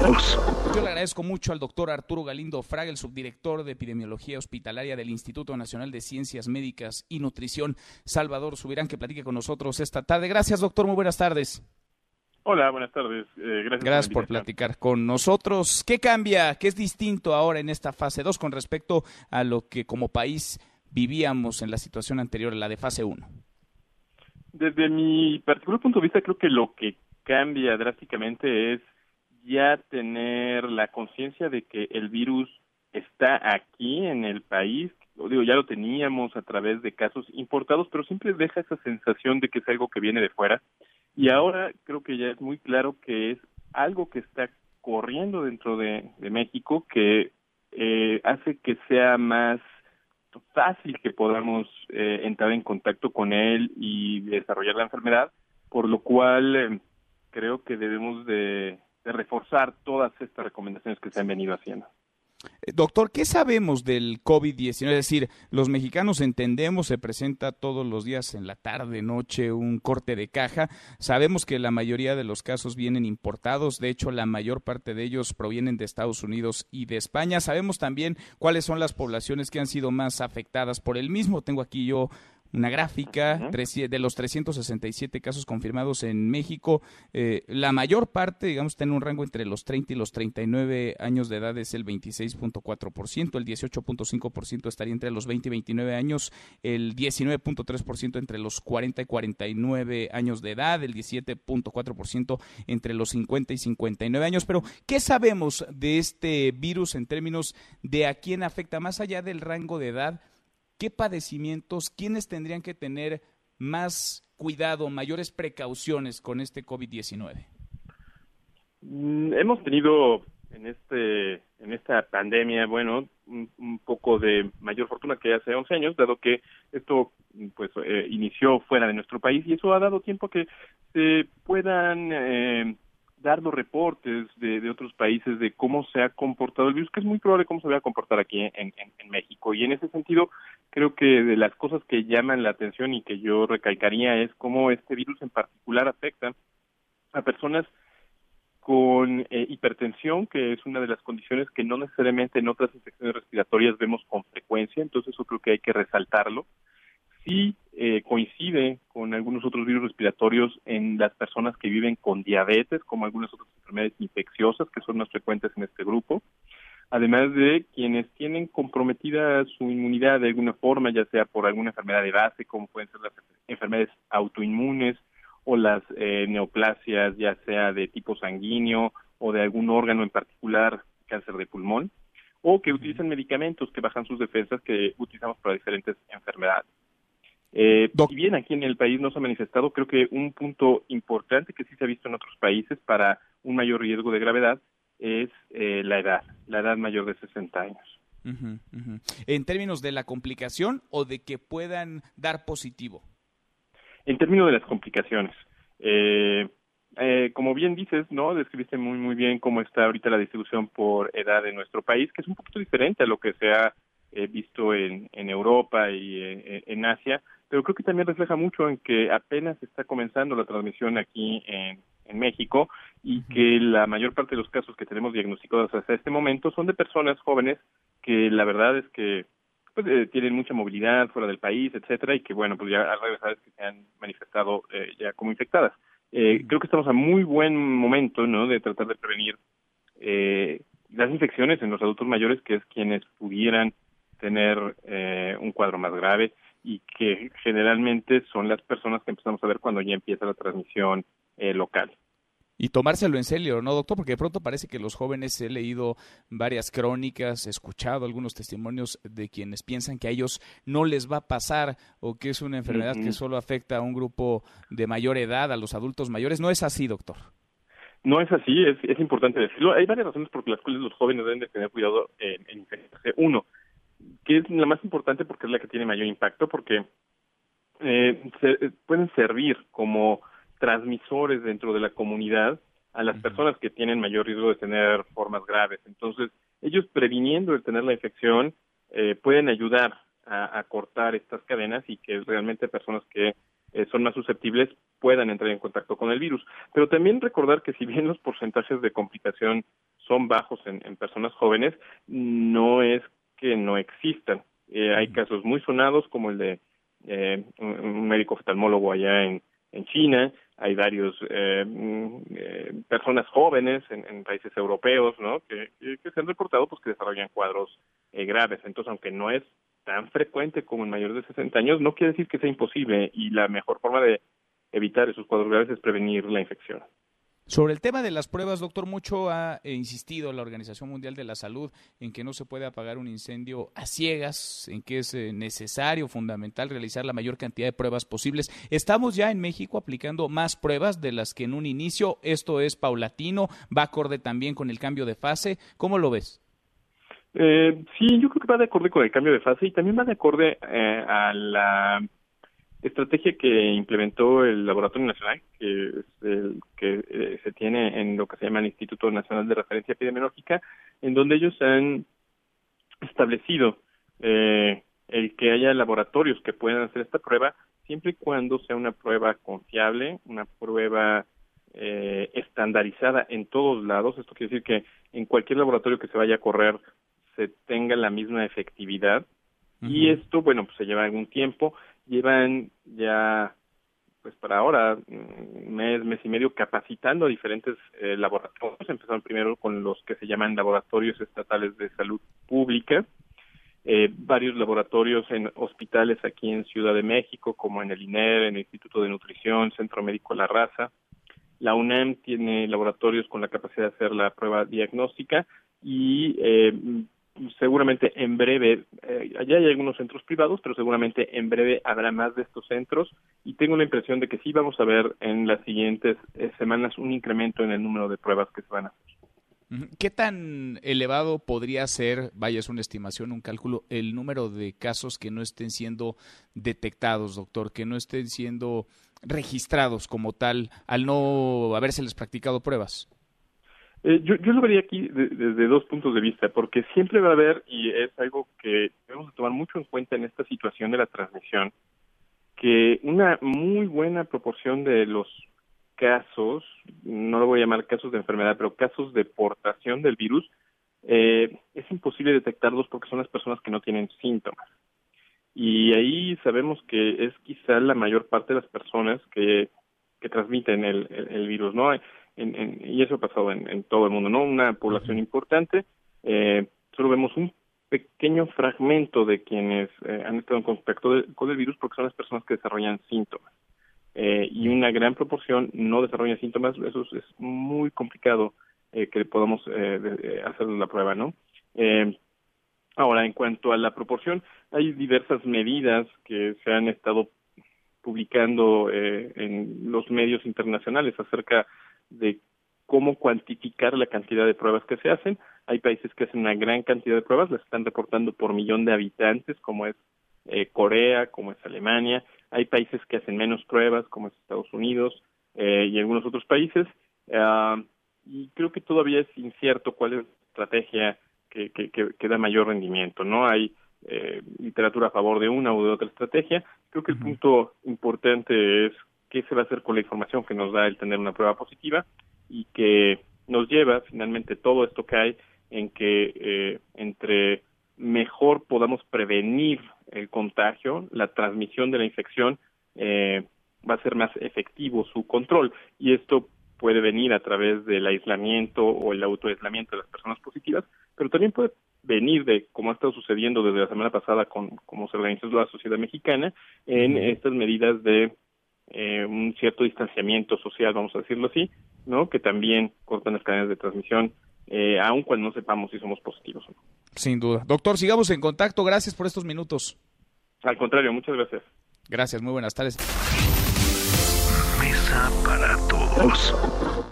Yo le agradezco mucho al doctor Arturo Galindo Fraga, el subdirector de epidemiología hospitalaria del Instituto Nacional de Ciencias Médicas y Nutrición, Salvador Subirán, que platique con nosotros esta tarde. Gracias, doctor. Muy buenas tardes. Hola, buenas tardes. Eh, gracias, gracias por, platicar con nosotros. ¿Qué cambia? ¿Qué es distinto ahora en esta fase 2 con respecto a lo que como país vivíamos en la situación anterior, la de fase 1? Desde mi particular punto de vista, creo que lo que cambia drásticamente es ya tener la conciencia de que el virus está aquí en el país, digo, ya lo teníamos a través de casos importados, pero siempre deja esa sensación de que es algo que viene de fuera. Y ahora creo que ya es muy claro que es algo que está corriendo dentro de, México que eh, hace que sea más fácil que podamos eh, entrar en contacto con él y desarrollar la enfermedad, por lo cual eh, creo que debemos de reforzar todas estas recomendaciones que se han venido haciendo. Eh, doctor, ¿qué sabemos del COVID-19? Es decir, los mexicanos entendemos, se presenta todos los días en la tarde, noche, un corte de caja. Sabemos que la mayoría de los casos vienen importados, de hecho la mayor parte de ellos provienen de Estados Unidos y de España. Sabemos también cuáles son las poblaciones que han sido más afectadas por el mismo. Tengo aquí yo una gráfica de los 367 casos confirmados en México. Eh, la mayor parte, digamos, está en un rango entre los 30 y los 39 años de edad, es el 26.4%, el 18.5% estaría entre los 20 y 29 años, el 19.3% entre los 40 y 49 años de edad, el 17.4% entre los 50 y 59 años. Pero, ¿qué sabemos de este virus en términos de a quién afecta más allá del rango de edad? ¿Qué padecimientos, quiénes tendrían que tener más cuidado, mayores precauciones con este COVID-19? Mm, hemos tenido en este en esta pandemia, bueno, un, poco de mayor fortuna que hace 11 años, dado que esto pues eh, inició fuera de nuestro país y eso ha dado tiempo que se puedan eh, dar los reportes de, otros países de cómo se ha comportado el virus, que es muy probable cómo se va a comportar aquí en, México. Y en ese sentido, creo que de las cosas que llaman la atención y que yo recalcaría es cómo este virus en particular afecta a personas con eh, hipertensión, que es una de las condiciones que no necesariamente en otras infecciones respiratorias vemos con frecuencia, entonces eso creo que hay que resaltarlo. Sí eh, coincide con algunos otros virus respiratorios en las personas que viven con diabetes, como algunas otras enfermedades infecciosas que son más frecuentes en este grupo, además de quienes tienen comprometida su inmunidad de alguna forma, ya sea por alguna enfermedad de base, como pueden ser las enfermedades autoinmunes o las eh, neoplasias, ya sea de tipo sanguíneo o de algún órgano en particular, cáncer de pulmón, o que utilizan medicamentos que bajan sus defensas que utilizamos para diferentes enfermedades. Eh, si bien aquí en el país no se ha manifestado, creo que un punto importante que sí se ha visto en otros países para un mayor riesgo de gravedad es eh, la edad, la edad mayor de 60 años. ¿En términos de la complicación o de que puedan dar positivo? En términos de las complicaciones. Eh, eh, como bien dices, ¿no? Describiste muy, muy bien cómo está ahorita la distribución por edad en nuestro país, que es un poquito diferente a lo que se ha visto en, en Europa y en Asia, pero creo que también refleja mucho en que apenas está comenzando la transmisión aquí en, México y que la mayor parte de los casos que tenemos diagnosticados hasta este momento son de personas jóvenes que la verdad es que pues, eh, tienen mucha movilidad fuera del país, etcétera, y que bueno, pues ya al regresar es que se han manifestado eh, ya como infectadas. Eh, creo que estamos a muy buen momento, ¿no? De tratar de prevenir las infecciones en los adultos mayores, que es quienes pudieran tener un cuadro más grave y que generalmente son las personas que empezamos a ver cuando ya empieza la transmisión eh, local. Y tomárselo en serio, ¿no, doctor? Porque de pronto parece que los jóvenes he leído varias crónicas, he escuchado algunos testimonios de quienes piensan que a ellos no les va a pasar o que es una enfermedad que solo afecta a un grupo de mayor edad, a los adultos mayores. ¿No es así, doctor? No es así, es, es importante decirlo. Hay varias razones por las cuales los jóvenes deben de tener cuidado en, en infectarse. Uno, que es la más importante porque es la que tiene mayor impacto, porque eh, se, pueden servir como transmisores dentro de la comunidad a las personas que tienen mayor riesgo de tener formas graves. Entonces, ellos previniendo el tener la infección eh, pueden ayudar a, cortar estas cadenas y que realmente personas que eh, son más susceptibles puedan entrar en contacto con el virus. Pero también recordar que si bien los porcentajes de complicación son bajos en, personas jóvenes, no es que no existan. Eh, hay casos muy sonados como el de eh, un médico oftalmólogo allá en, en China, hay varios eh, mm, personas jóvenes en, países europeos, ¿no? Que, que, se han reportado pues que desarrollan cuadros graves. Entonces, aunque no es tan frecuente como en mayores de 60 años, no quiere decir que sea imposible y la mejor forma de evitar esos cuadros graves es prevenir la infección. Sobre el tema de las pruebas, doctor, mucho ha insistido la Organización Mundial de la Salud en que no se puede apagar un incendio a ciegas, en que es eh, necesario, fundamental, realizar la mayor cantidad de pruebas posibles. Estamos ya en México aplicando más pruebas de las que en un inicio. Esto es paulatino, va acorde también con el cambio de fase. ¿Cómo lo ves? Eh, sí, yo creo que va de acorde con el cambio de fase y también va de acorde eh, a la estrategia que implementó el Laboratorio Nacional, que es el que eh, se tiene en lo que se llama el Instituto Nacional de Referencia Epidemiológica, en donde ellos han establecido eh, el que haya laboratorios que puedan hacer esta prueba, siempre y cuando sea una prueba confiable, una prueba eh, estandarizada en todos lados. Esto quiere decir que en cualquier laboratorio que se vaya a correr se tenga la misma efectividad. Y esto, bueno, pues se lleva algún tiempo llevan ya pues para ahora un mes, mes y medio capacitando a diferentes eh, laboratorios. Empezaron primero con los que se llaman laboratorios estatales de salud pública, eh, varios laboratorios en hospitales aquí en Ciudad de México, como en el INER, en el Instituto de Nutrición, Centro Médico La Raza. La UNAM tiene laboratorios con la capacidad de hacer la prueba diagnóstica y eh, seguramente en breve, allá hay algunos centros privados, pero seguramente en breve habrá más de estos centros y tengo la impresión de que sí vamos a ver en las siguientes eh, semanas un incremento en el número de pruebas que se van a hacer. ¿Qué tan elevado podría ser, vaya, es una estimación, un cálculo, el número de casos que no estén siendo detectados, doctor, que no estén siendo registrados como tal al no habérseles practicado pruebas? Eh, yo, yo lo vería aquí desde dos puntos de vista, porque siempre va a haber, y es algo que debemos tomar mucho en cuenta en esta situación de la transmisión, que una muy buena proporción de los casos, no lo voy a llamar casos de enfermedad, pero casos de portación del virus, eh, es imposible detectarlos porque son las personas que no tienen síntomas. Y ahí sabemos que es quizá la mayor parte de las personas que, que transmiten el, el virus, ¿no? Y eso ha pasado en, todo el mundo, ¿no? Una población importante, eh, solo vemos un pequeño fragmento de quienes eh, han estado en contacto con el virus porque son las personas que desarrollan síntomas. Eh, y una gran proporción no desarrollan síntomas, eso es, muy complicado que podamos hacer la prueba, ¿no? ahora, en cuanto a la proporción, hay diversas medidas que se han estado publicando en los medios internacionales acerca de cómo cuantificar la cantidad de pruebas que se hacen. Hay países que hacen una gran cantidad de pruebas, las están reportando por millón de habitantes, como es eh, Corea, como es Alemania. Hay países que hacen menos pruebas, como es Estados Unidos eh, y algunos otros países. Ah, y creo que todavía es incierto cuál es la estrategia que, que, que, da mayor rendimiento. No hay eh, literatura a favor de una u de otra estrategia. Creo que el punto importante es qué se va a hacer con la información que nos da el tener una prueba positiva y que nos lleva finalmente todo esto que hay en que eh, entre mejor podamos prevenir el contagio, la transmisión de la infección, eh, va a ser más efectivo su control. Y esto puede venir a través del aislamiento o el autoaislamiento de las personas positivas, pero también puede venir de, como ha estado sucediendo desde la semana pasada con cómo se organizó la sociedad mexicana, en estas medidas de eh, un cierto distanciamiento social, vamos a decirlo así, ¿no? Que también cortan las cadenas de transmisión, eh, aun cuando no sepamos si somos positivos o no. Sin duda. Doctor, sigamos en contacto. Gracias por estos minutos. Al contrario, muchas gracias. Gracias, muy buenas tardes. Mesa para todos.